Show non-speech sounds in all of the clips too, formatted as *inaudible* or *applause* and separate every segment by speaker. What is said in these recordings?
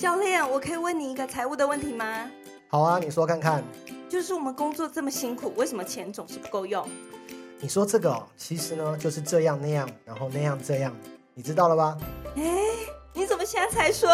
Speaker 1: 教练，我可以问你一个财务的问题吗？
Speaker 2: 好啊，你说看看。
Speaker 1: 就是我们工作这么辛苦，为什么钱总是不够用？
Speaker 2: 你说这个，其实呢就是这样那样，然后那样这样，你知道了吧？
Speaker 1: 哎，你怎么现在才说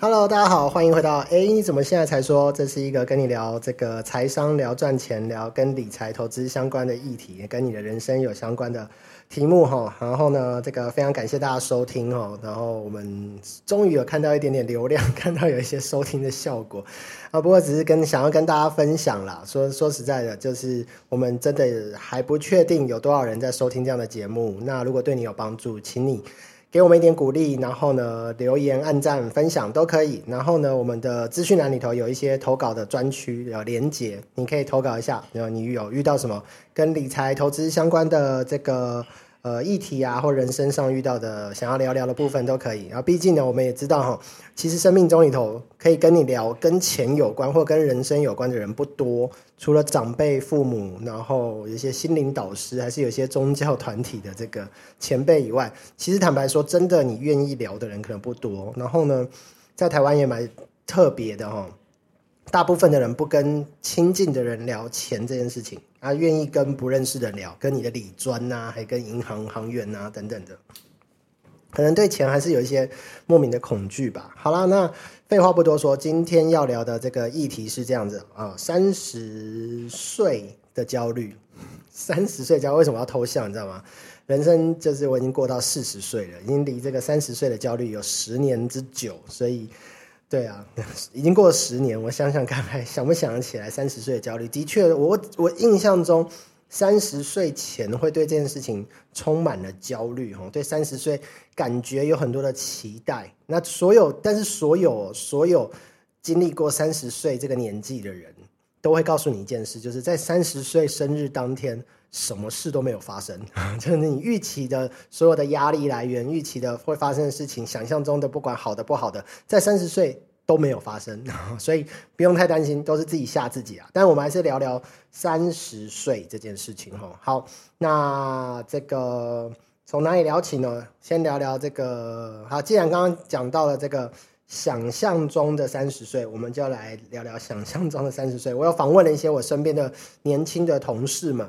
Speaker 2: ？Hello，大家好，欢迎回到哎，你怎么现在才说？这是一个跟你聊这个财商、聊赚钱、聊跟理财投资相关的议题，也跟你的人生有相关的题目哈。然后呢，这个非常感谢大家收听哦。然后我们终于有看到一点点流量，*laughs* 看到有一些收听的效果啊。不过只是跟想要跟大家分享啦。说说实在的，就是我们真的还不确定有多少人在收听这样的节目。那如果对你有帮助，请你。给我们一点鼓励，然后呢，留言、按赞、分享都可以。然后呢，我们的资讯栏里头有一些投稿的专区，有连接，你可以投稿一下。然后你有遇到什么跟理财投资相关的这个。呃，议题啊，或人生上遇到的想要聊聊的部分都可以。然后，毕竟呢，我们也知道哈，其实生命中里头可以跟你聊跟钱有关或跟人生有关的人不多，除了长辈、父母，然后有些心灵导师，还是有些宗教团体的这个前辈以外，其实坦白说，真的你愿意聊的人可能不多。然后呢，在台湾也蛮特别的哈。大部分的人不跟亲近的人聊钱这件事情，啊，愿意跟不认识的聊，跟你的理专呐，还跟银行行员呐等等的，可能对钱还是有一些莫名的恐惧吧。好了，那废话不多说，今天要聊的这个议题是这样子啊，三十岁的焦虑，三十岁焦为什么要偷笑？你知道吗？人生就是我已经过到四十岁了，已经离这个三十岁的焦虑有十年之久，所以。对啊，已经过了十年，我想想看，还想不想得起来三十岁的焦虑？的确，我我印象中，三十岁前会对这件事情充满了焦虑，哈，对三十岁感觉有很多的期待。那所有，但是所有所有经历过三十岁这个年纪的人，都会告诉你一件事，就是在三十岁生日当天。什么事都没有发生，*laughs* 就是你预期的所有的压力来源、预期的会发生的事情、想象中的不管好的不好的，在三十岁都没有发生，*laughs* 所以不用太担心，都是自己吓自己啊。但我们还是聊聊三十岁这件事情哈。好，那这个从哪里聊起呢？先聊聊这个。好，既然刚刚讲到了这个想象中的三十岁，我们就来聊聊想象中的三十岁。我有访问了一些我身边的年轻的同事们。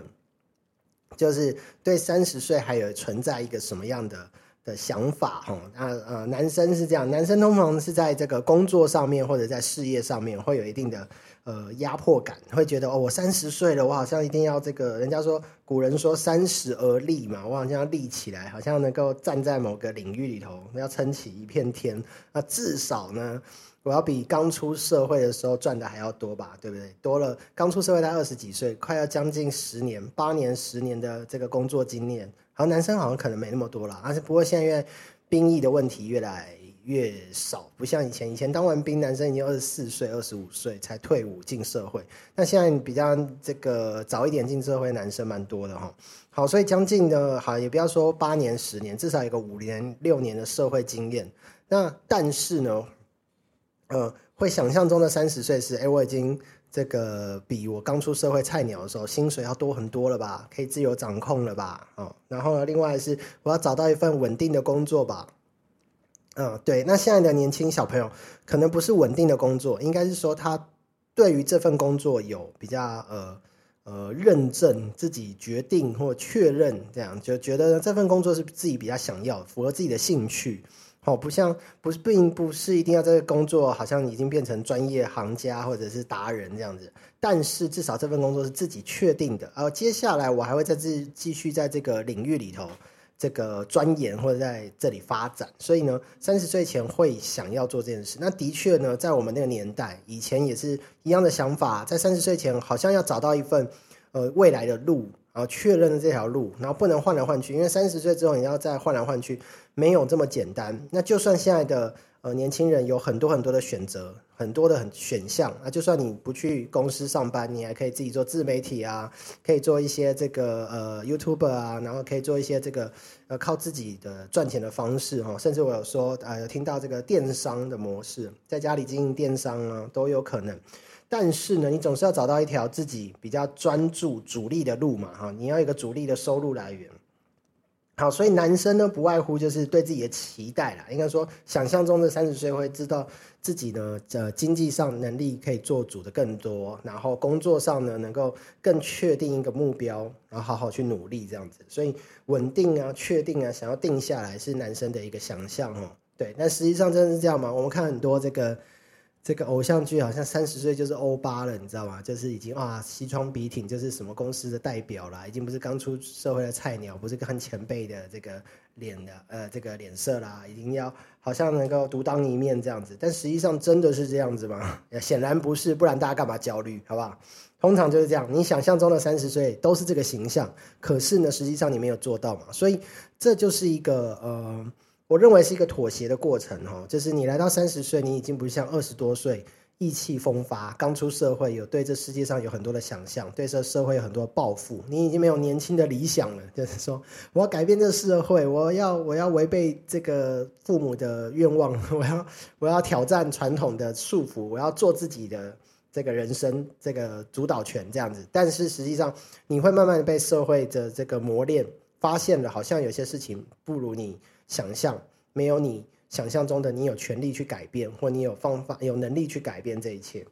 Speaker 2: 就是对三十岁还有存在一个什么样的的想法哈？那呃，男生是这样，男生通常是在这个工作上面或者在事业上面会有一定的呃压迫感，会觉得哦，我三十岁了，我好像一定要这个，人家说古人说三十而立嘛，我好像要立起来，好像能够站在某个领域里头，要撑起一片天，那至少呢。我要比刚出社会的时候赚的还要多吧，对不对？多了，刚出社会才二十几岁，快要将近十年、八年、十年的这个工作经验。好，男生好像可能没那么多了，而且不过现在因为兵役的问题越来越少，不像以前，以前当完兵，男生已经二十四岁、二十五岁才退伍进社会。那现在比较这个早一点进社会，男生蛮多的哈。好，所以将近的，好也不要说八年、十年，至少有个五年、六年的社会经验。那但是呢？呃，会想象中的三十岁是，哎，我已经这个比我刚出社会菜鸟的时候薪水要多很多了吧，可以自由掌控了吧，哦，然后呢，另外是我要找到一份稳定的工作吧，嗯，对，那现在的年轻小朋友可能不是稳定的工作，应该是说他对于这份工作有比较呃呃认证，自己决定或确认，这样就觉得这份工作是自己比较想要，符合自己的兴趣。哦，不像不是，并不是一定要这个工作，好像已经变成专业行家或者是达人这样子。但是至少这份工作是自己确定的，而接下来我还会在这继续在这个领域里头这个钻研或者在这里发展。所以呢，三十岁前会想要做这件事。那的确呢，在我们那个年代，以前也是一样的想法，在三十岁前好像要找到一份呃未来的路。然后确认这条路，然后不能换来换去，因为三十岁之后你要再换来换去，没有这么简单。那就算现在的呃年轻人有很多很多的选择，很多的很选项啊，就算你不去公司上班，你还可以自己做自媒体啊，可以做一些这个呃 YouTube 啊，然后可以做一些这个呃靠自己的赚钱的方式哈，甚至我有说呃有听到这个电商的模式，在家里经营电商啊都有可能。但是呢，你总是要找到一条自己比较专注主力的路嘛，哈，你要一个主力的收入来源。好，所以男生呢，不外乎就是对自己的期待啦。应该说，想象中的三十岁会知道自己呢，呃，经济上能力可以做主的更多，然后工作上呢，能够更确定一个目标，然后好好去努力这样子。所以稳定啊，确定啊，想要定下来是男生的一个想象哦。对，但实际上真的是这样吗？我们看很多这个。这个偶像剧好像三十岁就是欧巴了，你知道吗？就是已经啊西装笔挺，就是什么公司的代表啦，已经不是刚出社会的菜鸟，不是很前辈的这个脸的呃这个脸色啦，已经要好像能够独当一面这样子。但实际上真的是这样子吗？*laughs* 显然不是，不然大家干嘛焦虑？好不好？通常就是这样，你想象中的三十岁都是这个形象，可是呢，实际上你没有做到嘛，所以这就是一个呃。我认为是一个妥协的过程，哈，就是你来到三十岁，你已经不像二十多岁意气风发，刚出社会，有对这世界上有很多的想象，对这社会有很多抱负，你已经没有年轻的理想了，就是说我要改变这社会，我要我要违背这个父母的愿望，我要我要挑战传统的束缚，我要做自己的这个人生这个主导权这样子，但是实际上你会慢慢的被社会的这个磨练，发现了好像有些事情不如你。想象没有你想象中的，你有权利去改变，或你有方法、有能力去改变这一切。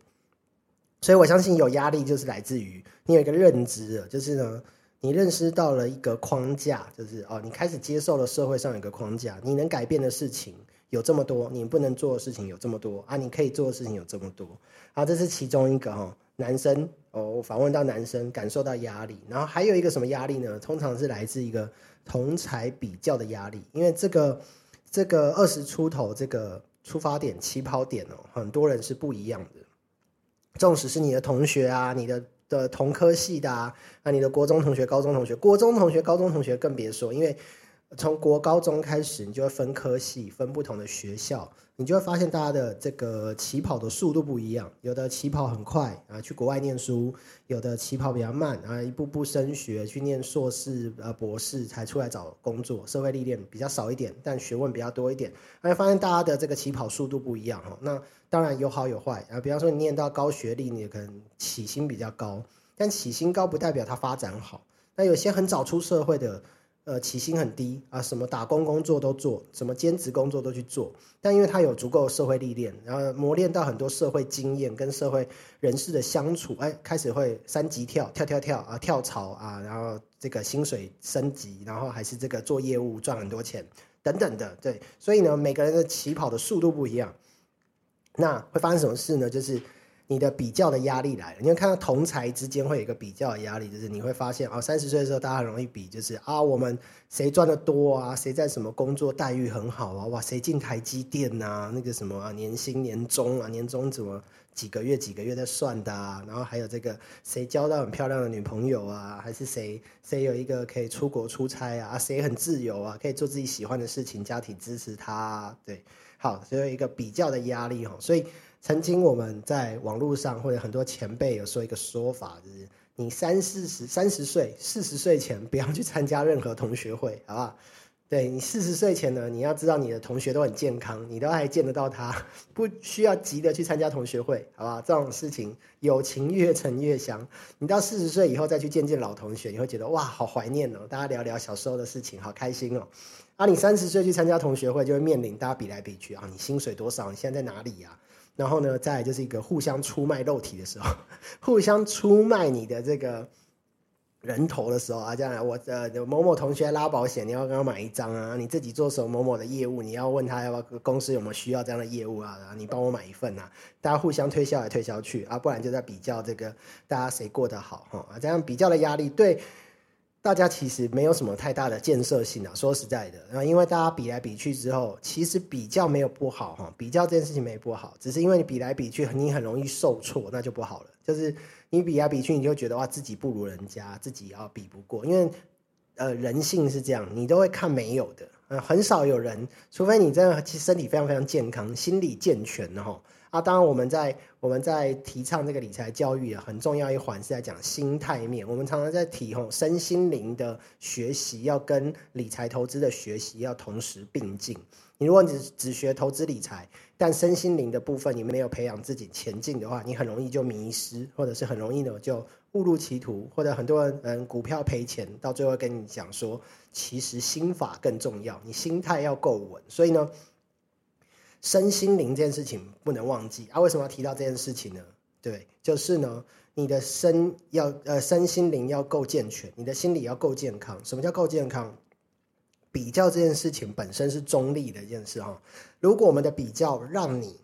Speaker 2: 所以我相信有压力就是来自于你有一个认知，就是呢，你认识到了一个框架，就是哦，你开始接受了社会上有个框架，你能改变的事情有这么多，你不能做的事情有这么多啊，你可以做的事情有这么多啊，这是其中一个哈。男生哦，我访问到男生感受到压力，然后还有一个什么压力呢？通常是来自一个同才比较的压力，因为这个这个二十出头这个出发点起跑点哦，很多人是不一样的。纵使是你的同学啊，你的的同科系的啊，啊你的国中同学、高中同学、国中同学、高中同学更别说，因为从国高中开始，你就会分科系，分不同的学校。你就会发现大家的这个起跑的速度不一样，有的起跑很快啊，去国外念书；有的起跑比较慢啊，一步步升学，去念硕士、呃博士才出来找工作，社会历练比较少一点，但学问比较多一点。而且发现大家的这个起跑速度不一样哈，那当然有好有坏啊。比方说你念到高学历，你可能起薪比较高，但起薪高不代表他发展好。那有些很早出社会的。呃，起薪很低啊，什么打工工作都做，什么兼职工作都去做。但因为他有足够社会历练，然后磨练到很多社会经验，跟社会人士的相处，哎，开始会三级跳，跳跳跳啊，跳槽啊，然后这个薪水升级，然后还是这个做业务赚很多钱等等的。对，所以呢，每个人的起跑的速度不一样。那会发生什么事呢？就是。你的比较的压力来了，你会看到同才之间会有一个比较的压力，就是你会发现哦，三十岁的时候大家很容易比，就是啊，我们谁赚的多啊，谁在什么工作待遇很好啊，哇，谁进台积电呐，那个什么啊，年薪年终啊，年终怎么几个月几个月在算的啊，然后还有这个谁交到很漂亮的女朋友啊，还是谁谁有一个可以出国出差啊，谁很自由啊，可以做自己喜欢的事情，家庭支持他，对，好，所以一个比较的压力哈，所以。曾经我们在网络上或者很多前辈有说一个说法，就是你三四十、三十岁、四十岁前不要去参加任何同学会，*laughs* 好不好？对你四十岁前呢，你要知道你的同学都很健康，你都还见得到他，*laughs* 不需要急着去参加同学会，好吧？这种事情友情越陈越香。你到四十岁以后再去见见老同学，你会觉得哇，好怀念哦，大家聊聊小时候的事情，好开心哦。啊，你三十岁去参加同学会，就会面临大家比来比去啊，你薪水多少？你现在在哪里呀？然后呢，再就是一个互相出卖肉体的时候，*laughs* 互相出卖你的这个人头的时候啊，这样我呃某某同学拉保险，你要跟他买一张啊，你自己做什么某某的业务，你要问他要不要公司有没有需要这样的业务啊，然后你帮我买一份啊，大家互相推销来推销去啊，不然就在比较这个大家谁过得好哈啊，这样比较的压力对。大家其实没有什么太大的建设性啊，说实在的，然后因为大家比来比去之后，其实比较没有不好哈，比较这件事情没不好，只是因为你比来比去，你很容易受挫，那就不好了。就是你比来比去，你就觉得哇自己不如人家，自己要比不过，因为呃人性是这样，你都会看没有的，呃很少有人，除非你真的其实身体非常非常健康，心理健全哈。啊，当然我们在我们在提倡这个理财教育啊，很重要一环是在讲心态面。我们常常在提吼身心灵的学习要跟理财投资的学习要同时并进。你如果只只学投资理财，但身心灵的部分你没有培养自己前进的话，你很容易就迷失，或者是很容易呢就误入歧途，或者很多人嗯股票赔钱，到最后跟你讲说，其实心法更重要，你心态要够稳。所以呢，身心灵这件事情不能忘记啊。为什么要提到这件事情呢？对，就是呢，你的身要呃身心灵要够健全，你的心理要够健康。什么叫够健康？比较这件事情本身是中立的一件事哈。如果我们的比较让你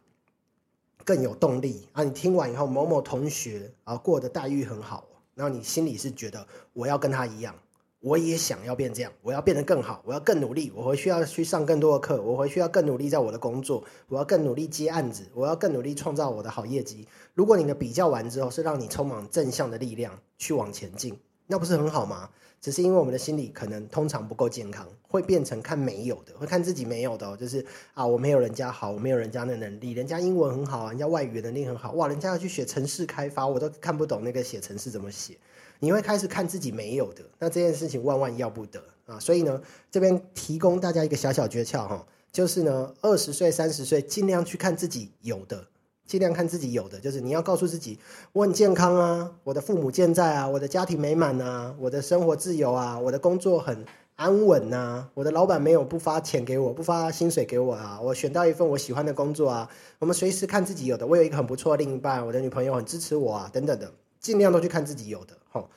Speaker 2: 更有动力啊，你听完以后，某某同学啊过的待遇很好，然后你心里是觉得我要跟他一样，我也想要变这样，我要变得更好，我要更努力，我回需要去上更多的课，我回需要更努力在我的工作，我要更努力接案子，我要更努力创造我的好业绩。如果你的比较完之后是让你充满正向的力量去往前进，那不是很好吗？只是因为我们的心理可能通常不够健康，会变成看没有的，会看自己没有的，就是啊，我没有人家好，我没有人家的能力，人家英文很好，人家外语能力很好，哇，人家要去学城市开发，我都看不懂那个写城市怎么写。你会开始看自己没有的，那这件事情万万要不得啊！所以呢，这边提供大家一个小小诀窍哈，就是呢，二十岁、三十岁尽量去看自己有的。尽量看自己有的，就是你要告诉自己，我很健康啊，我的父母健在啊，我的家庭美满啊，我的生活自由啊，我的工作很安稳呐，我的老板没有不发钱给我，不发薪水给我啊，我选到一份我喜欢的工作啊，我们随时看自己有的，我有一个很不错的另一半，我的女朋友很支持我啊，等等的，尽量都去看自己有的，吼，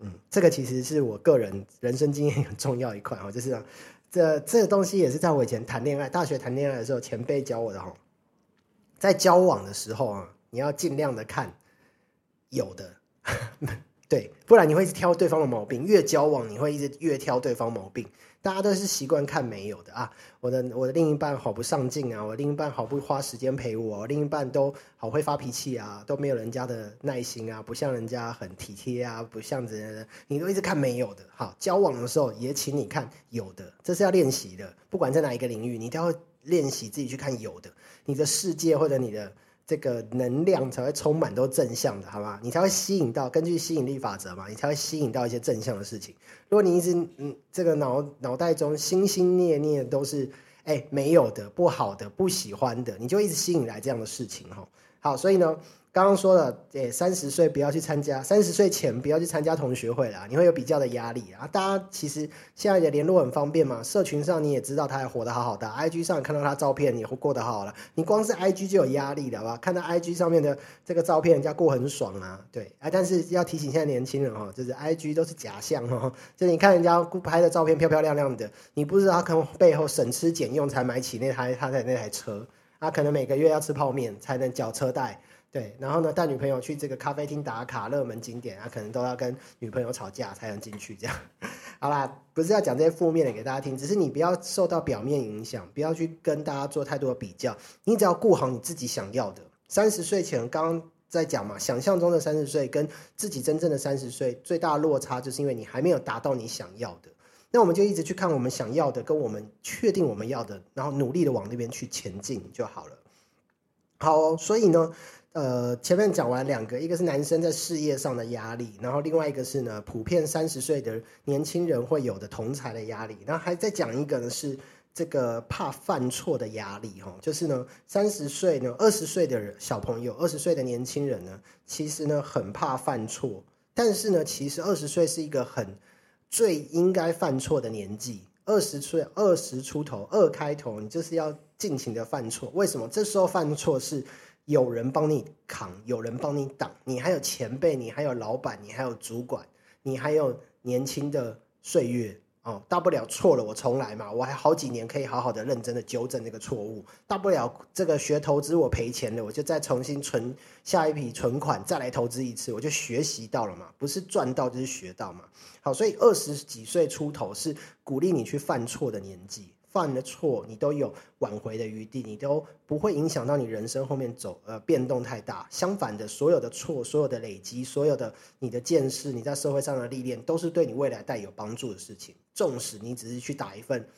Speaker 2: 嗯，这个其实是我个人人生经验很重要一块哦，就是这这东西也是在我以前谈恋爱，大学谈恋爱的时候前辈教我的哈。在交往的时候啊，你要尽量的看有的，*laughs* 对，不然你会一直挑对方的毛病。越交往，你会一直越挑对方毛病。大家都是习惯看没有的啊，我的我的另一半好不上进啊，我另一半好不花时间陪我，另一半都好会发脾气啊，都没有人家的耐心啊，不像人家很体贴啊，不像人，你都一直看没有的。好，交往的时候也请你看有的，这是要练习的。不管在哪一个领域，你都要。练习自己去看有的，你的世界或者你的这个能量才会充满都正向的，好吗？你才会吸引到，根据吸引力法则嘛，你才会吸引到一些正向的事情。如果你一直嗯，这个脑脑袋中心心念念都是哎没有的、不好的、不喜欢的，你就一直吸引来这样的事情哈。好，所以呢。刚刚说了，诶，三十岁不要去参加，三十岁前不要去参加同学会啦，你会有比较的压力啊。大家其实现在的联络很方便嘛，社群上你也知道他还活得好好的，IG 上看到他照片也过得好好了。你光是 IG 就有压力的，好吧？看到 IG 上面的这个照片，人家过很爽啊，对啊。但是要提醒现在年轻人哦，就是 IG 都是假象哈，就你看人家拍的照片漂漂亮亮的，你不知道他可能背后省吃俭用才买起那台他的那台车，他可能每个月要吃泡面才能缴车贷。对，然后呢，带女朋友去这个咖啡厅打卡，热门景点啊，可能都要跟女朋友吵架才能进去。这样，*laughs* 好啦，不是要讲这些负面的给大家听，只是你不要受到表面影响，不要去跟大家做太多的比较，你只要顾好你自己想要的。三十岁前刚刚在讲嘛，想象中的三十岁跟自己真正的三十岁最大落差，就是因为你还没有达到你想要的。那我们就一直去看我们想要的，跟我们确定我们要的，然后努力的往那边去前进就好了。好，所以呢。呃，前面讲完两个，一个是男生在事业上的压力，然后另外一个是呢，普遍三十岁的年轻人会有的同才的压力，然后还再讲一个呢是这个怕犯错的压力哈，就是呢三十岁呢二十岁的小朋友，二十岁的年轻人呢，其实呢很怕犯错，但是呢其实二十岁是一个很最应该犯错的年纪，二十岁二十出头二开头，你就是要尽情的犯错，为什么？这时候犯错是。有人帮你扛，有人帮你挡，你还有前辈，你还有老板，你还有主管，你还有年轻的岁月哦。大不了错了，我重来嘛，我还好几年可以好好的、认真的纠正那个错误。大不了这个学投资我赔钱了，我就再重新存下一笔存款，再来投资一次，我就学习到了嘛，不是赚到就是学到嘛。好，所以二十几岁出头是鼓励你去犯错的年纪。犯的错，你都有挽回的余地，你都不会影响到你人生后面走呃变动太大。相反的，所有的错，所有的累积，所有的你的见识，你在社会上的历练，都是对你未来带有帮助的事情。纵使你只是去打一份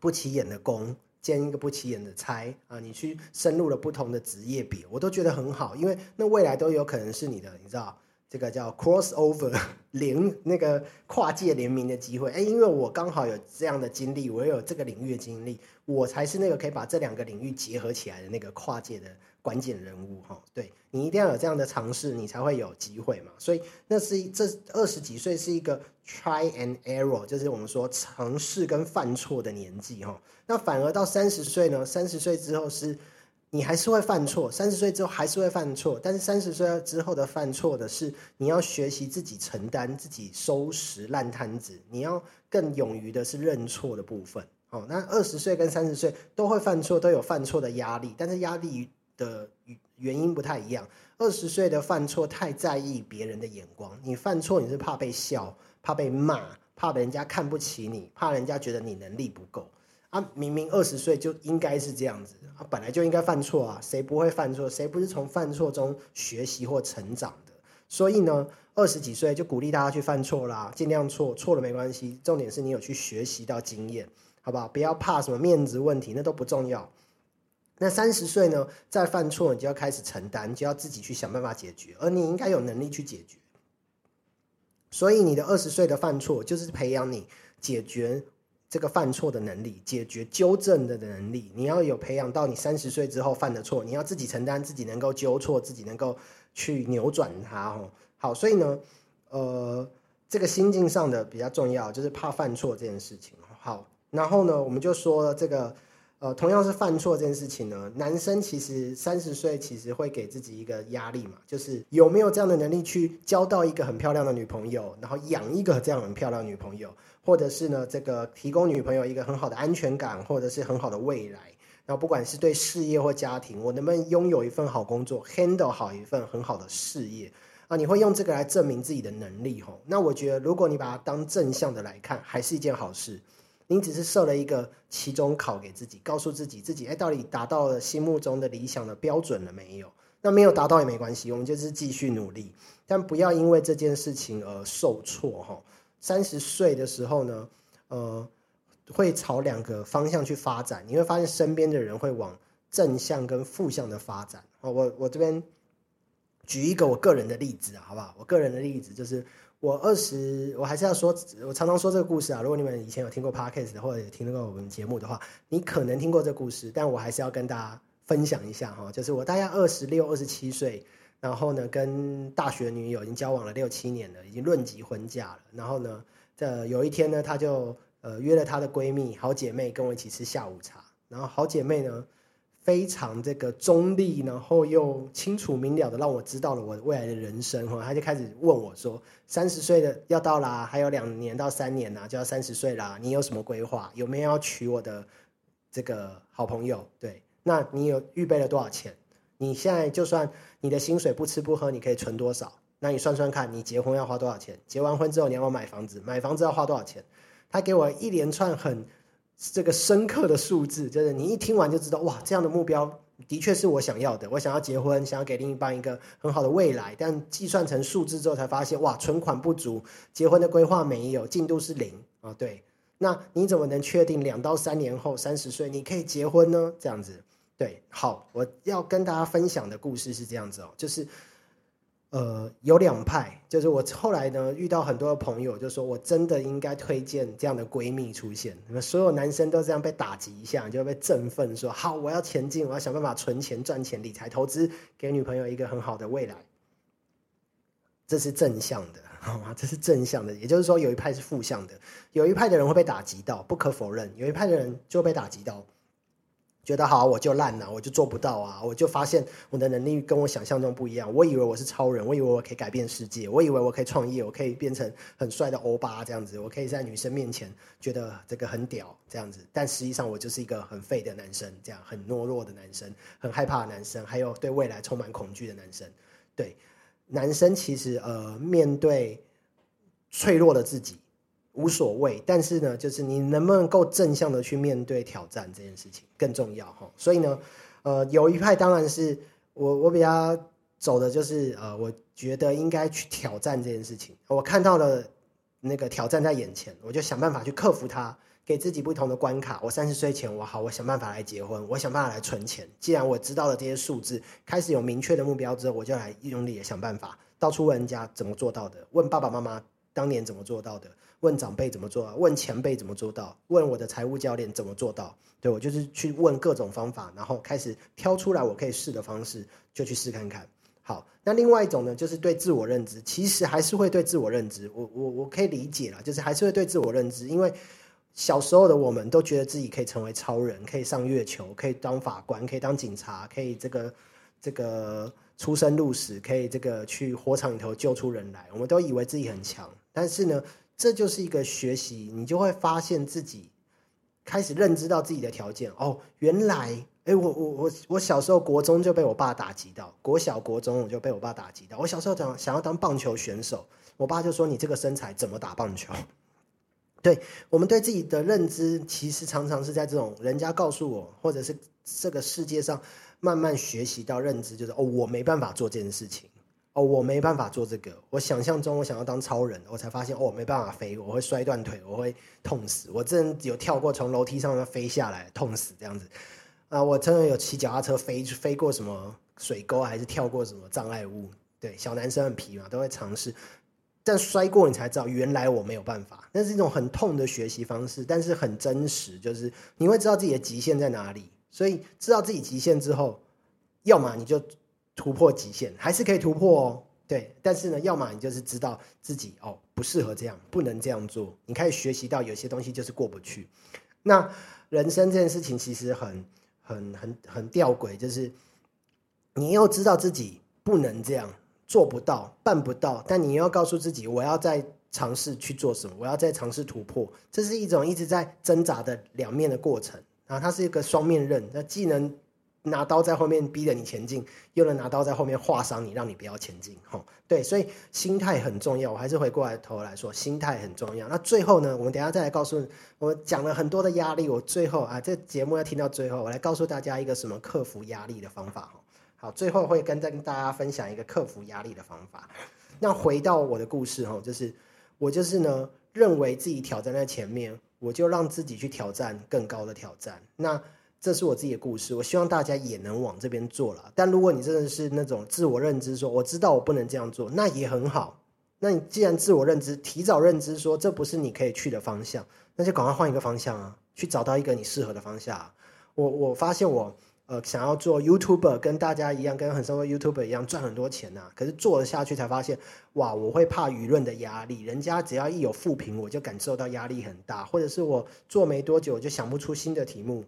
Speaker 2: 不起眼的工，兼一个不起眼的差啊，你去深入了不同的职业别，我都觉得很好，因为那未来都有可能是你的，你知道这个叫 crossover *laughs* 联那个跨界联名的机会。哎，因为我刚好有这样的经历，我有这个领域的经历，我才是那个可以把这两个领域结合起来的那个跨界的关键人物哈。对你一定要有这样的尝试，你才会有机会嘛。所以那是这二十几岁是一个 try and error，就是我们说尝试跟犯错的年纪哈。那反而到三十岁呢，三十岁之后是。你还是会犯错，三十岁之后还是会犯错，但是三十岁之后的犯错的是你要学习自己承担，自己收拾烂摊子，你要更勇于的是认错的部分。哦，那二十岁跟三十岁都会犯错，都有犯错的压力，但是压力的原因不太一样。二十岁的犯错太在意别人的眼光，你犯错你是怕被笑，怕被骂，怕人家看不起你，怕人家觉得你能力不够。啊，明明二十岁就应该是这样子，啊，本来就应该犯错啊，谁不会犯错？谁不是从犯错中学习或成长的？所以呢，二十几岁就鼓励大家去犯错啦，尽量错，错了没关系，重点是你有去学习到经验，好不好？不要怕什么面子问题，那都不重要。那三十岁呢，再犯错，你就要开始承担，就要自己去想办法解决，而你应该有能力去解决。所以你的二十岁的犯错，就是培养你解决。这个犯错的能力，解决纠正的能力，你要有培养到你三十岁之后犯的错，你要自己承担，自己能够纠错，自己能够去扭转它。哦，好，所以呢，呃，这个心境上的比较重要，就是怕犯错这件事情。好，然后呢，我们就说这个。呃，同样是犯错这件事情呢，男生其实三十岁其实会给自己一个压力嘛，就是有没有这样的能力去交到一个很漂亮的女朋友，然后养一个这样很漂亮女朋友，或者是呢，这个提供女朋友一个很好的安全感，或者是很好的未来。然后不管是对事业或家庭，我能不能拥有一份好工作，handle 好一份很好的事业啊？你会用这个来证明自己的能力吼？那我觉得，如果你把它当正向的来看，还是一件好事。你只是设了一个期中考给自己，告诉自己自己，哎，到底达到了心目中的理想的标准了没有？那没有达到也没关系，我们就是继续努力，但不要因为这件事情而受挫哈。三十岁的时候呢，呃，会朝两个方向去发展，你会发现身边的人会往正向跟负向的发展。哦，我我这边举一个我个人的例子啊，好不好？我个人的例子就是。我二十，我还是要说，我常常说这个故事啊。如果你们以前有听过 podcast 或者有听过我们节目的话，你可能听过这故事，但我还是要跟大家分享一下哈。就是我大概二十六、二十七岁，然后呢，跟大学女友已经交往了六七年了，已经论及婚嫁了。然后呢，这有一天呢，她就呃约了她的闺蜜、好姐妹跟我一起吃下午茶。然后好姐妹呢。非常这个中立，然后又清楚明了的让我知道了我未来的人生哈，他就开始问我说：“三十岁的要到啦，还有两年到三年呐，就要三十岁啦，你有什么规划？有没有要娶我的这个好朋友？对，那你有预备了多少钱？你现在就算你的薪水不吃不喝，你可以存多少？那你算算看，你结婚要花多少钱？结完婚之后你要买房子，买房子要花多少钱？他给我一连串很。这个深刻的数字，就是你一听完就知道，哇，这样的目标的确是我想要的。我想要结婚，想要给另一半一个很好的未来，但计算成数字之后才发现，哇，存款不足，结婚的规划没有，进度是零啊。对，那你怎么能确定两到三年后三十岁你可以结婚呢？这样子，对，好，我要跟大家分享的故事是这样子哦，就是。呃，有两派，就是我后来呢遇到很多的朋友，就说我真的应该推荐这样的闺蜜出现。那么所有男生都这样被打击一下，就会被振奋，说好，我要前进，我要想办法存钱、赚钱、理财、投资，给女朋友一个很好的未来。这是正向的，好吗？这是正向的，也就是说有一派是负向的，有一派的人会被打击到，不可否认，有一派的人就被打击到。觉得好，我就烂了，我就做不到啊！我就发现我的能力跟我想象中不一样。我以为我是超人，我以为我可以改变世界，我以为我可以创业，我可以变成很帅的欧巴这样子，我可以在女生面前觉得这个很屌这样子。但实际上我就是一个很废的男生，这样很懦弱的男生，很害怕的男生，还有对未来充满恐惧的男生。对，男生其实呃，面对脆弱的自己。无所谓，但是呢，就是你能不能够正向的去面对挑战这件事情更重要哈。所以呢，呃，有一派当然是我我比较走的就是呃，我觉得应该去挑战这件事情。我看到了那个挑战在眼前，我就想办法去克服它，给自己不同的关卡。我三十岁前，我好，我想办法来结婚，我想办法来存钱。既然我知道了这些数字，开始有明确的目标之后，我就来用力的想办法。到处问人家怎么做到的，问爸爸妈妈当年怎么做到的，问长辈怎么做到，问前辈怎么做到，问我的财务教练怎么做到。对我就是去问各种方法，然后开始挑出来我可以试的方式，就去试看看。好，那另外一种呢，就是对自我认知，其实还是会对自我认知，我我我可以理解了，就是还是会对自我认知，因为小时候的我们都觉得自己可以成为超人，可以上月球，可以当法官，可以当警察，可以这个这个出生入死，可以这个去火场里头救出人来，我们都以为自己很强，但是呢，这就是一个学习，你就会发现自己开始认知到自己的条件哦，原来。哎，我我我我小时候国中就被我爸打击到，国小国中我就被我爸打击到。我小时候想想要当棒球选手，我爸就说：“你这个身材怎么打棒球？” *laughs* 对我们对自己的认知，其实常常是在这种人家告诉我，或者是这个世界上慢慢学习到认知，就是哦，我没办法做这件事情，哦，我没办法做这个。我想象中我想要当超人，我才发现哦，没办法飞，我会摔断腿，我会痛死。我真有跳过从楼梯上面飞下来，痛死这样子。啊，我真的有骑脚踏车飞飞过什么水沟，还是跳过什么障碍物？对，小男生很皮嘛，都会尝试。但摔过你才知道，原来我没有办法。那是一种很痛的学习方式，但是很真实，就是你会知道自己的极限在哪里。所以知道自己极限之后，要么你就突破极限，还是可以突破哦。对，但是呢，要么你就是知道自己哦不适合这样，不能这样做。你开始学习到有些东西就是过不去。那人生这件事情其实很。很很很吊诡，就是你要知道自己不能这样，做不到，办不到，但你要告诉自己，我要再尝试去做什么，我要再尝试突破，这是一种一直在挣扎的两面的过程啊，它是一个双面刃，那既能。拿刀在后面逼着你前进，又能拿刀在后面划伤你，让你不要前进。吼，对，所以心态很重要。我还是回过来头来说，心态很重要。那最后呢，我们等下再来告诉我讲了很多的压力。我最后啊，这节目要听到最后，我来告诉大家一个什么克服压力的方法。好，最后会跟跟大家分享一个克服压力的方法。那回到我的故事，哈，就是我就是呢，认为自己挑战在前面，我就让自己去挑战更高的挑战。那这是我自己的故事，我希望大家也能往这边做了。但如果你真的是那种自我认知，说我知道我不能这样做，那也很好。那你既然自我认知，提早认知说这不是你可以去的方向，那就赶快换一个方向啊，去找到一个你适合的方向。我我发现我呃想要做 YouTuber，跟大家一样，跟很多 YouTuber 一样赚很多钱呐。可是做了下去才发现，哇，我会怕舆论的压力，人家只要一有负评，我就感受到压力很大，或者是我做没多久我就想不出新的题目。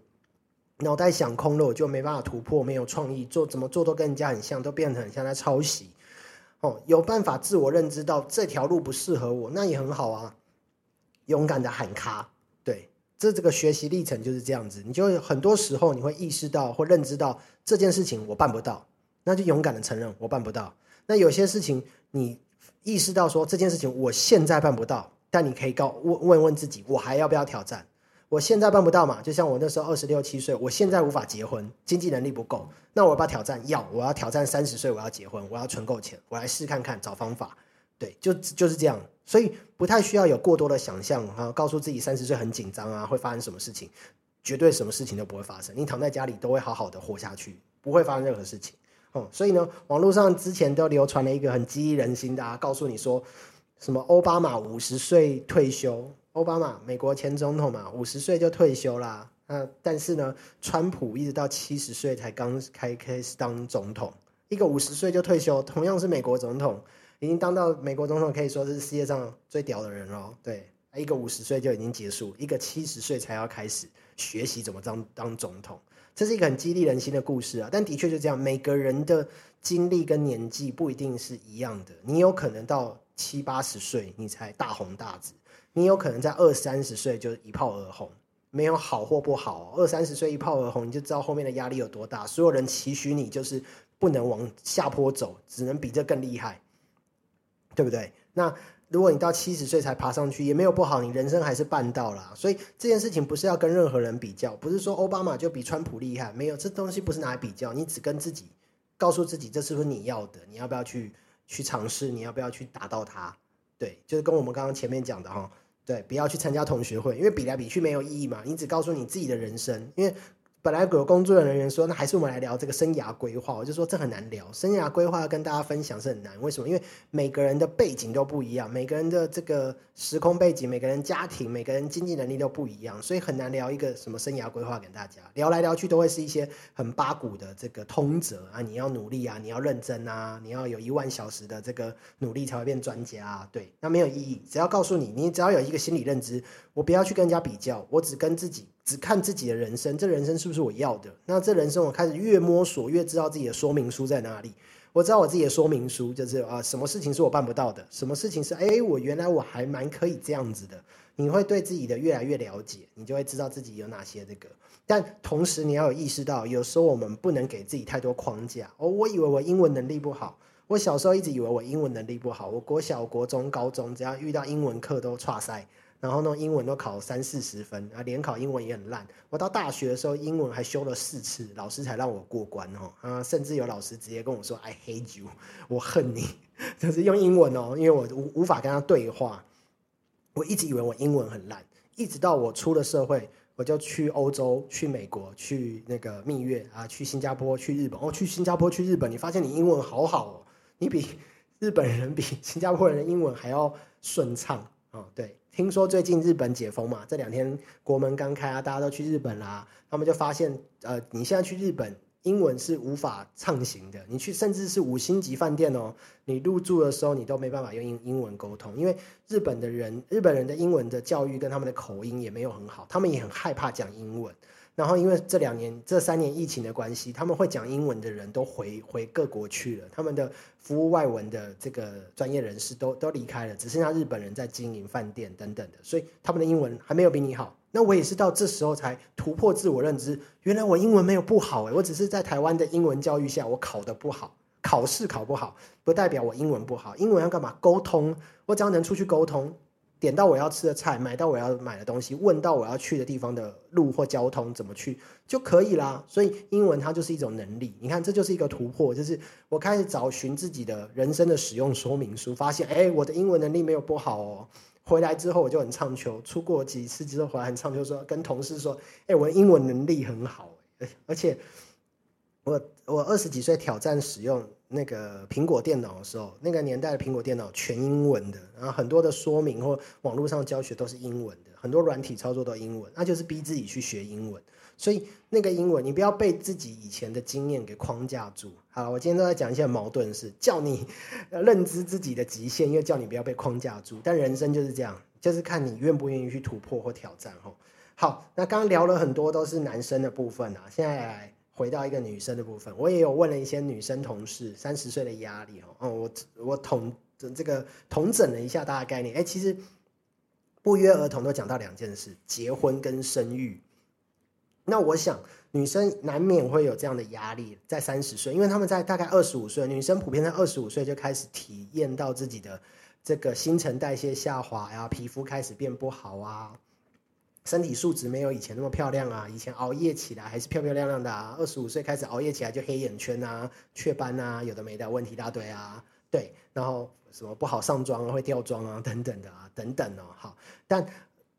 Speaker 2: 脑袋想空了，我就没办法突破，没有创意，做怎么做都跟人家很像，都变成很像在抄袭。哦，有办法自我认知到这条路不适合我，那也很好啊。勇敢的喊卡，对，这这个学习历程就是这样子。你就很多时候你会意识到或认知到这件事情我办不到，那就勇敢的承认我办不到。那有些事情你意识到说这件事情我现在办不到，但你可以告问问问自己，我还要不要挑战？我现在办不到嘛？就像我那时候二十六七岁，我现在无法结婚，经济能力不够。那我要不要挑战？要，我要挑战三十岁，我要结婚，我要存够钱，我来试看看，找方法。对，就就是这样。所以不太需要有过多的想象啊，告诉自己三十岁很紧张啊，会发生什么事情？绝对什么事情都不会发生。你躺在家里都会好好的活下去，不会发生任何事情。哦，所以呢，网络上之前都流传了一个很激励人心的，告诉你说什么奥巴马五十岁退休。奥巴马，美国前总统嘛，五十岁就退休啦。那但是呢，川普一直到七十岁才刚开开始当总统。一个五十岁就退休，同样是美国总统，已经当到美国总统，可以说是世界上最屌的人喽。对，一个五十岁就已经结束，一个七十岁才要开始学习怎么当当总统，这是一个很激励人心的故事啊。但的确就这样，每个人的经历跟年纪不一定是一样的。你有可能到七八十岁，你才大红大紫。你有可能在二三十岁就一炮而红，没有好或不好。二三十岁一炮而红，你就知道后面的压力有多大。所有人期许你就是不能往下坡走，只能比这更厉害，对不对？那如果你到七十岁才爬上去，也没有不好，你人生还是办到了。所以这件事情不是要跟任何人比较，不是说奥巴马就比川普厉害，没有，这东西不是拿来比较。你只跟自己告诉自己，这是不是你要的？你要不要去去尝试？你要不要去达到它？对，就是跟我们刚刚前面讲的哈。对，不要去参加同学会，因为比来比去没有意义嘛。你只告诉你自己的人生，因为本来有工作人员说，那还是我们来聊这个生涯规划。我就说这很难聊，生涯规划跟大家分享是很难。为什么？因为每个人的背景都不一样，每个人的这个时空背景，每个人家庭，每个人经济能力都不一样，所以很难聊一个什么生涯规划给大家。聊来聊去都会是一些很八股的这个通则啊，你要努力啊，你要认真啊，你要有一万小时的这个努力才会变专家啊。对，那没有意义。只要告诉你，你只要有一个心理认知，我不要去跟人家比较，我只跟自己。只看自己的人生，这人生是不是我要的？那这人生我开始越摸索，越知道自己的说明书在哪里。我知道我自己的说明书就是啊，什么事情是我办不到的，什么事情是哎，我原来我还蛮可以这样子的。你会对自己的越来越了解，你就会知道自己有哪些这个。但同时你要有意识到，有时候我们不能给自己太多框架。哦，我以为我英文能力不好，我小时候一直以为我英文能力不好，我国小、国中、高中只要遇到英文课都差塞。然后呢，英文都考三四十分啊，联考英文也很烂。我到大学的时候，英文还修了四次，老师才让我过关哦。啊，甚至有老师直接跟我说：“I hate you，我恨你。*laughs* ”就是用英文哦，因为我无无法跟他对话。我一直以为我英文很烂，一直到我出了社会，我就去欧洲、去美国、去那个蜜月啊，去新加坡、去日本。哦，去新加坡、去日本，你发现你英文好好哦，你比日本人、比新加坡人的英文还要顺畅哦。对。听说最近日本解封嘛，这两天国门刚开啊，大家都去日本啦。他们就发现，呃，你现在去日本，英文是无法畅行的。你去甚至是五星级饭店哦，你入住的时候你都没办法用英英文沟通，因为日本的人，日本人的英文的教育跟他们的口音也没有很好，他们也很害怕讲英文。然后，因为这两年、这三年疫情的关系，他们会讲英文的人都回回各国去了，他们的服务外文的这个专业人士都都离开了，只剩下日本人在经营饭店等等的，所以他们的英文还没有比你好。那我也是到这时候才突破自我认知，原来我英文没有不好诶，我只是在台湾的英文教育下，我考的不好，考试考不好，不代表我英文不好。英文要干嘛？沟通，我只要能出去沟通。点到我要吃的菜，买到我要买的东西，问到我要去的地方的路或交通怎么去就可以啦。所以英文它就是一种能力。你看，这就是一个突破，就是我开始找寻自己的人生的使用说明书，发现哎，我的英文能力没有不好哦。回来之后我就很畅秋，出过几次之后回来很畅秋，说跟同事说，哎，我的英文能力很好，*laughs* 而且我我二十几岁挑战使用。那个苹果电脑的时候，那个年代的苹果电脑全英文的，然后很多的说明或网络上教学都是英文的，很多软体操作都英文，那就是逼自己去学英文。所以那个英文，你不要被自己以前的经验给框架住。好，我今天都在讲一些矛盾事，叫你认知自己的极限，因为叫你不要被框架住。但人生就是这样，就是看你愿不愿意去突破或挑战。吼，好，那刚刚聊了很多都是男生的部分啊，现在来。回到一个女生的部分，我也有问了一些女生同事，三十岁的压力哦，哦，我我统这个统整了一下大家概念，哎，其实不约而同都讲到两件事：结婚跟生育。那我想女生难免会有这样的压力，在三十岁，因为他们在大概二十五岁，女生普遍在二十五岁就开始体验到自己的这个新陈代谢下滑呀，皮肤开始变不好啊。身体素质没有以前那么漂亮啊！以前熬夜起来还是漂漂亮亮的啊。二十五岁开始熬夜起来就黑眼圈啊、雀斑啊，有的没的问题一大堆啊。对，然后什么不好上妆啊、会掉妆啊等等的啊，等等哦。好，但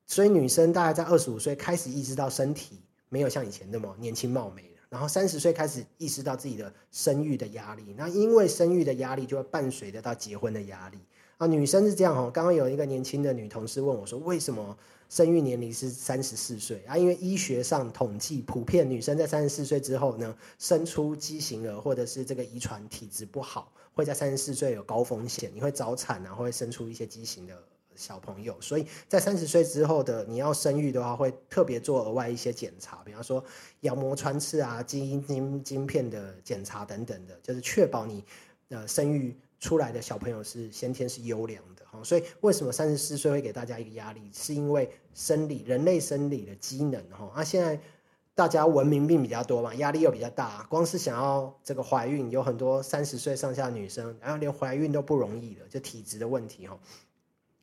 Speaker 2: 所以女生大概在二十五岁开始意识到身体没有像以前那么年轻貌美了，然后三十岁开始意识到自己的生育的压力，那因为生育的压力就会伴随着到结婚的压力啊。女生是这样哦，刚刚有一个年轻的女同事问我说，为什么？生育年龄是三十四岁啊，因为医学上统计，普遍女生在三十四岁之后呢，生出畸形儿或者是这个遗传体质不好，会在三十四岁有高风险，你会早产啊，会生出一些畸形的小朋友。所以在三十岁之后的你要生育的话，会特别做额外一些检查，比方说羊膜穿刺啊、基因晶晶片的检查等等的，就是确保你呃生育出来的小朋友是先天是优良的。所以为什么三十四岁会给大家一个压力？是因为生理人类生理的机能哈。那现在大家文明病比较多嘛，压力又比较大，光是想要这个怀孕，有很多三十岁上下女生，然后连怀孕都不容易了，就体质的问题哈。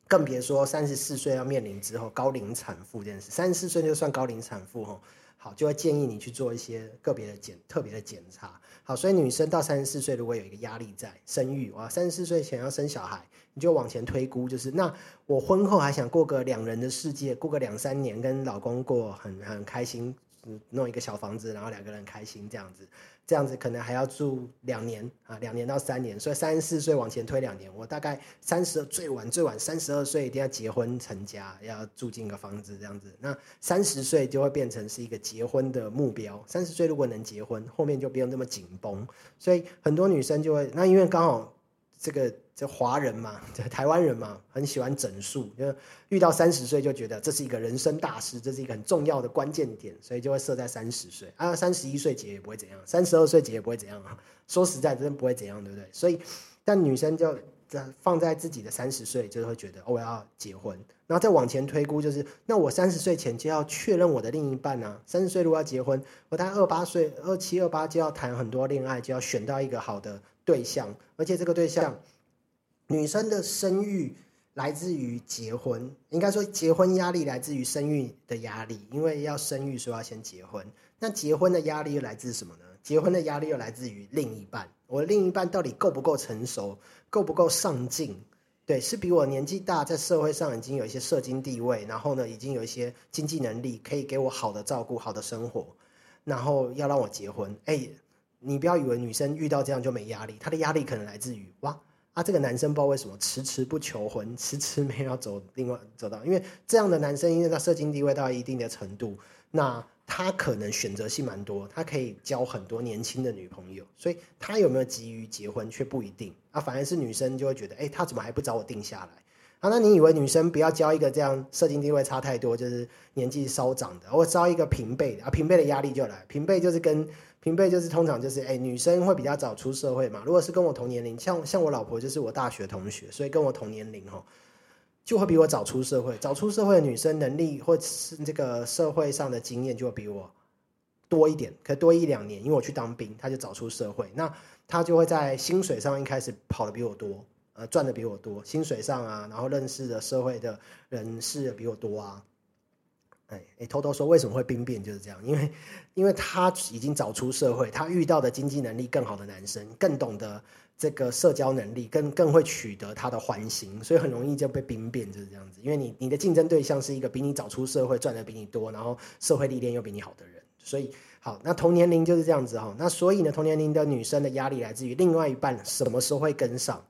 Speaker 2: 更别说三十四岁要面临之后高龄产妇这件事。三十四岁就算高龄产妇哈，好就会建议你去做一些个别的检特别的检查。好，所以女生到三十四岁如果有一个压力在生育哇，三十四岁前要生小孩。你就往前推估，就是那我婚后还想过个两人的世界，过个两三年，跟老公过很很开心，弄一个小房子，然后两个人开心这样子，这样子可能还要住两年啊，两年到三年，所以三十四岁往前推两年，我大概三十最晚最晚三十二岁一定要结婚成家，要住进个房子这样子。那三十岁就会变成是一个结婚的目标，三十岁如果能结婚，后面就不用那么紧绷。所以很多女生就会，那因为刚好这个。这华人嘛，*laughs* 这台湾人嘛，很喜欢整数，就遇到三十岁就觉得这是一个人生大事，这是一个很重要的关键点，所以就会设在三十岁啊。三十一岁结也不会怎样，三十二岁结也不会怎样啊。说实在，真不会怎样，对不对？所以，但女生就在放在自己的三十岁，就会觉得我要结婚，然后再往前推估，就是那我三十岁前就要确认我的另一半啊。三十岁如果要结婚，我大概二八岁、二七、二八就要谈很多恋爱，就要选到一个好的对象，而且这个对象。女生的生育来自于结婚，应该说结婚压力来自于生育的压力，因为要生育，所以要先结婚。那结婚的压力又来自什么呢？结婚的压力又来自于另一半，我的另一半到底够不够成熟，够不够上进？对，是比我年纪大，在社会上已经有一些社经地位，然后呢，已经有一些经济能力，可以给我好的照顾、好的生活，然后要让我结婚。哎，你不要以为女生遇到这样就没压力，她的压力可能来自于哇。啊，这个男生不知道为什么迟迟不求婚，迟迟没有走另外走到，因为这样的男生，因为他社经地位到一定的程度，那他可能选择性蛮多，他可以交很多年轻的女朋友，所以他有没有急于结婚却不一定啊，反而是女生就会觉得，哎，他怎么还不找我定下来？啊，那你以为女生不要交一个这样社经地位差太多，就是年纪稍长的，或招一个平辈的啊，平辈的压力就来，平辈就是跟。平辈就是通常就是哎，女生会比较早出社会嘛。如果是跟我同年龄，像像我老婆就是我大学同学，所以跟我同年龄哦，就会比我早出社会。早出社会的女生能力或是这个社会上的经验就会比我多一点，可多一两年。因为我去当兵，她就早出社会，那她就会在薪水上一开始跑的比我多，呃，赚的比我多，薪水上啊，然后认识的社会的人士比我多啊。哎，偷偷说为什么会兵变就是这样，因为因为他已经早出社会，他遇到的经济能力更好的男生，更懂得这个社交能力，更更会取得他的欢心，所以很容易就被兵变就是这样子。因为你你的竞争对象是一个比你早出社会、赚的比你多，然后社会历练又比你好的人，所以好，那同年龄就是这样子哈。那所以呢，同年龄的女生的压力来自于另外一半什么时候会跟上，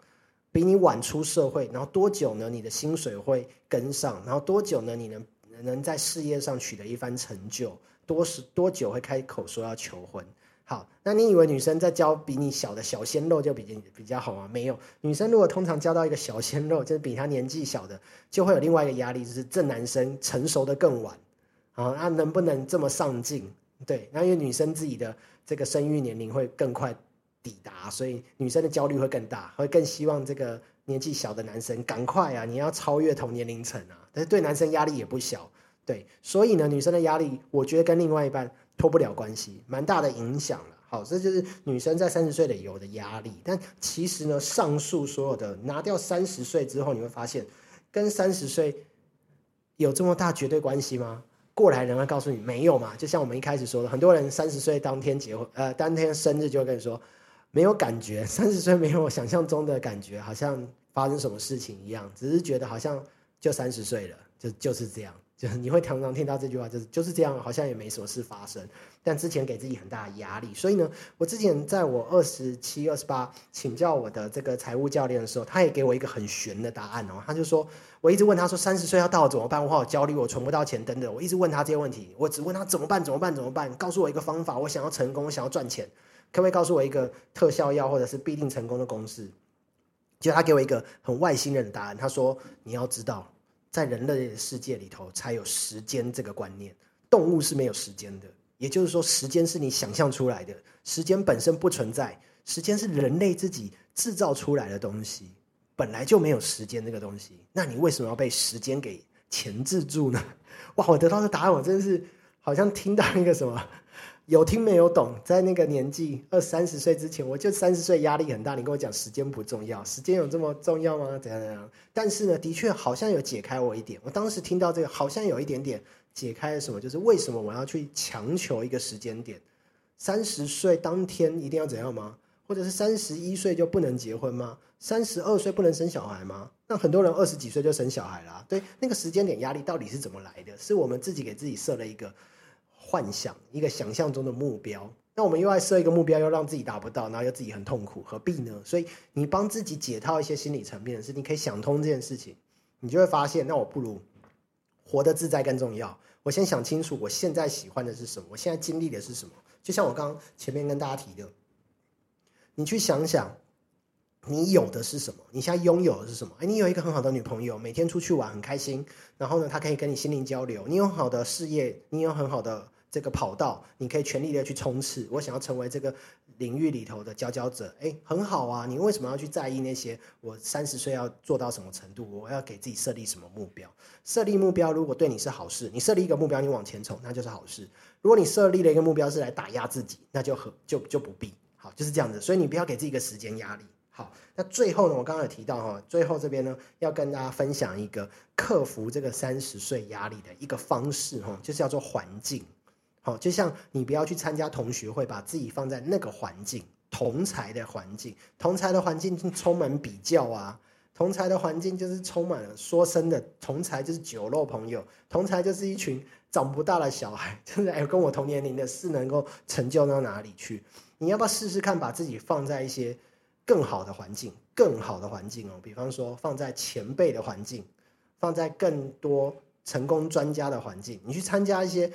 Speaker 2: 比你晚出社会，然后多久呢？你的薪水会跟上，然后多久呢？你能。能在事业上取得一番成就，多时多久会开口说要求婚？好，那你以为女生在交比你小的小鲜肉就比较比较好吗？没有，女生如果通常交到一个小鲜肉，就是比她年纪小的，就会有另外一个压力，就是这男生成熟的更晚啊，那能不能这么上进？对，那因为女生自己的这个生育年龄会更快抵达，所以女生的焦虑会更大，会更希望这个。年纪小的男生，赶快啊！你要超越同年龄层啊！但是对男生压力也不小，对，所以呢，女生的压力，我觉得跟另外一半脱不了关系，蛮大的影响了。好，这就是女生在三十岁的有的压力。但其实呢，上述所有的拿掉三十岁之后，你会发现，跟三十岁有这么大绝对关系吗？过来人会告诉你没有嘛？就像我们一开始说的，很多人三十岁当天结婚，呃，当天生日就会跟你说没有感觉，三十岁没有我想象中的感觉，好像。发生什么事情一样，只是觉得好像就三十岁了，就就是这样，就是你会常常听到这句话，就是就是这样，好像也没什么事发生。但之前给自己很大的压力，所以呢，我之前在我二十七、二十八请教我的这个财务教练的时候，他也给我一个很悬的答案哦。他就说，我一直问他说，三十岁要到了怎么办？我好焦虑，我存不到钱等等。我一直问他这些问题，我只问他怎么办？怎么办？怎么办？告诉我一个方法，我想要成功，我想要赚钱，可不可以告诉我一个特效药或者是必定成功的公式？就他给我一个很外星人的答案，他说：“你要知道，在人类的世界里头才有时间这个观念，动物是没有时间的。也就是说，时间是你想象出来的，时间本身不存在，时间是人类自己制造出来的东西，本来就没有时间这个东西。那你为什么要被时间给钳制住呢？” *laughs* 哇！我得到的答案，我真的是好像听到一个什么。有听没有懂，在那个年纪二三十岁之前，我就三十岁，压力很大。你跟我讲时间不重要，时间有这么重要吗？怎样怎样？但是呢，的确好像有解开我一点。我当时听到这个，好像有一点点解开了什么，就是为什么我要去强求一个时间点？三十岁当天一定要怎样吗？或者是三十一岁就不能结婚吗？三十二岁不能生小孩吗？那很多人二十几岁就生小孩了。对，那个时间点压力到底是怎么来的？是我们自己给自己设了一个。幻想，一个想象中的目标。那我们又爱设一个目标，又让自己达不到，然后又自己很痛苦，何必呢？所以你帮自己解套一些心理层面的事，你可以想通这件事情，你就会发现，那我不如活得自在更重要。我先想清楚，我现在喜欢的是什么，我现在经历的是什么。就像我刚前面跟大家提的，你去想想。你有的是什么？你现在拥有的是什么？哎，你有一个很好的女朋友，每天出去玩很开心。然后呢，她可以跟你心灵交流。你有好的事业，你有很好的这个跑道，你可以全力的去冲刺。我想要成为这个领域里头的佼佼者。哎，很好啊！你为什么要去在意那些？我三十岁要做到什么程度？我要给自己设立什么目标？设立目标如果对你是好事，你设立一个目标，你往前冲，那就是好事。如果你设立了一个目标是来打压自己，那就和就就不必。好，就是这样子。所以你不要给自己一个时间压力。好，那最后呢？我刚刚有提到哈，最后这边呢，要跟大家分享一个克服这个三十岁压力的一个方式哈，就是叫做环境。好，就像你不要去参加同学会，把自己放在那个环境，同才的环境，同才的环境充满比较啊，同才的环境就是充满了说生的，同才就是酒肉朋友，同才就是一群长不大的小孩，*laughs* 就是哎，跟我同年龄的，是能够成就到哪里去？你要不要试试看，把自己放在一些？更好的环境，更好的环境哦，比方说放在前辈的环境，放在更多成功专家的环境，你去参加一些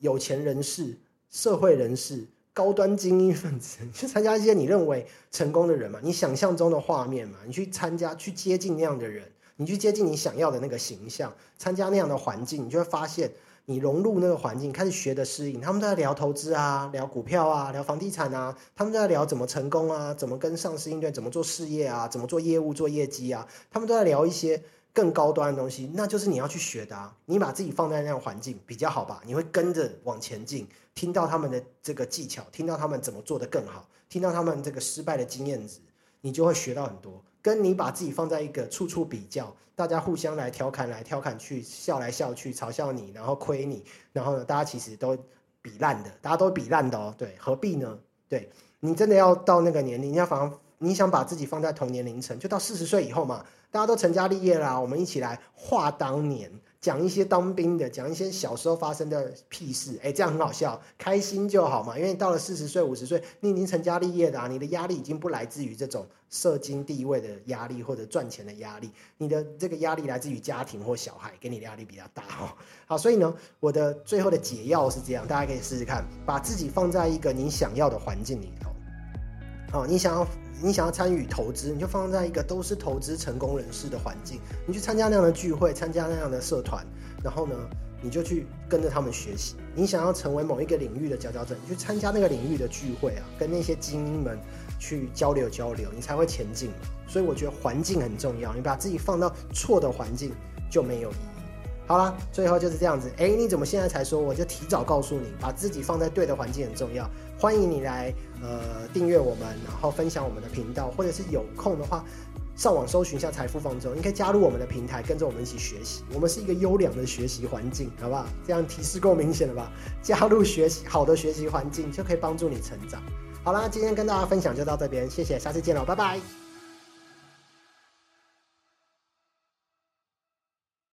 Speaker 2: 有钱人士、社会人士、高端精英分子，*laughs* 去参加一些你认为成功的人嘛，你想象中的画面嘛，你去参加，去接近那样的人，你去接近你想要的那个形象，参加那样的环境，你就会发现。你融入那个环境，开始学的适应，他们都在聊投资啊，聊股票啊，聊房地产啊，他们都在聊怎么成功啊，怎么跟上司应对，怎么做事业啊，怎么做业务、做业绩啊，他们都在聊一些更高端的东西，那就是你要去学的啊。你把自己放在那样环境比较好吧，你会跟着往前进，听到他们的这个技巧，听到他们怎么做的更好，听到他们这个失败的经验值，你就会学到很多。跟你把自己放在一个处处比较，大家互相来调侃来调侃去，笑来笑去，嘲笑你，然后亏你，然后呢，大家其实都比烂的，大家都比烂的哦，对，何必呢？对你真的要到那个年龄，你要反，你想把自己放在同年龄层，就到四十岁以后嘛，大家都成家立业啦，我们一起来话当年。讲一些当兵的，讲一些小时候发生的屁事，哎，这样很好笑，开心就好嘛。因为到了四十岁、五十岁，你已经成家立业的啊，你的压力已经不来自于这种社经地位的压力或者赚钱的压力，你的这个压力来自于家庭或小孩给你的压力比较大哦。好，所以呢，我的最后的解药是这样，大家可以试试看，把自己放在一个你想要的环境里头。哦，你想要。你想要参与投资，你就放在一个都是投资成功人士的环境，你去参加那样的聚会，参加那样的社团，然后呢，你就去跟着他们学习。你想要成为某一个领域的佼佼者，你去参加那个领域的聚会啊，跟那些精英们去交流交流，你才会前进。所以我觉得环境很重要，你把自己放到错的环境就没有意义。好了，最后就是这样子。哎，你怎么现在才说？我就提早告诉你，把自己放在对的环境很重要。欢迎你来呃订阅我们，然后分享我们的频道，或者是有空的话上网搜寻一下财富方舟，你可以加入我们的平台，跟着我们一起学习。我们是一个优良的学习环境，好不好？这样提示够明显了吧？加入学习好的学习环境，就可以帮助你成长。好啦，今天跟大家分享就到这边，谢谢，下次见了，拜拜。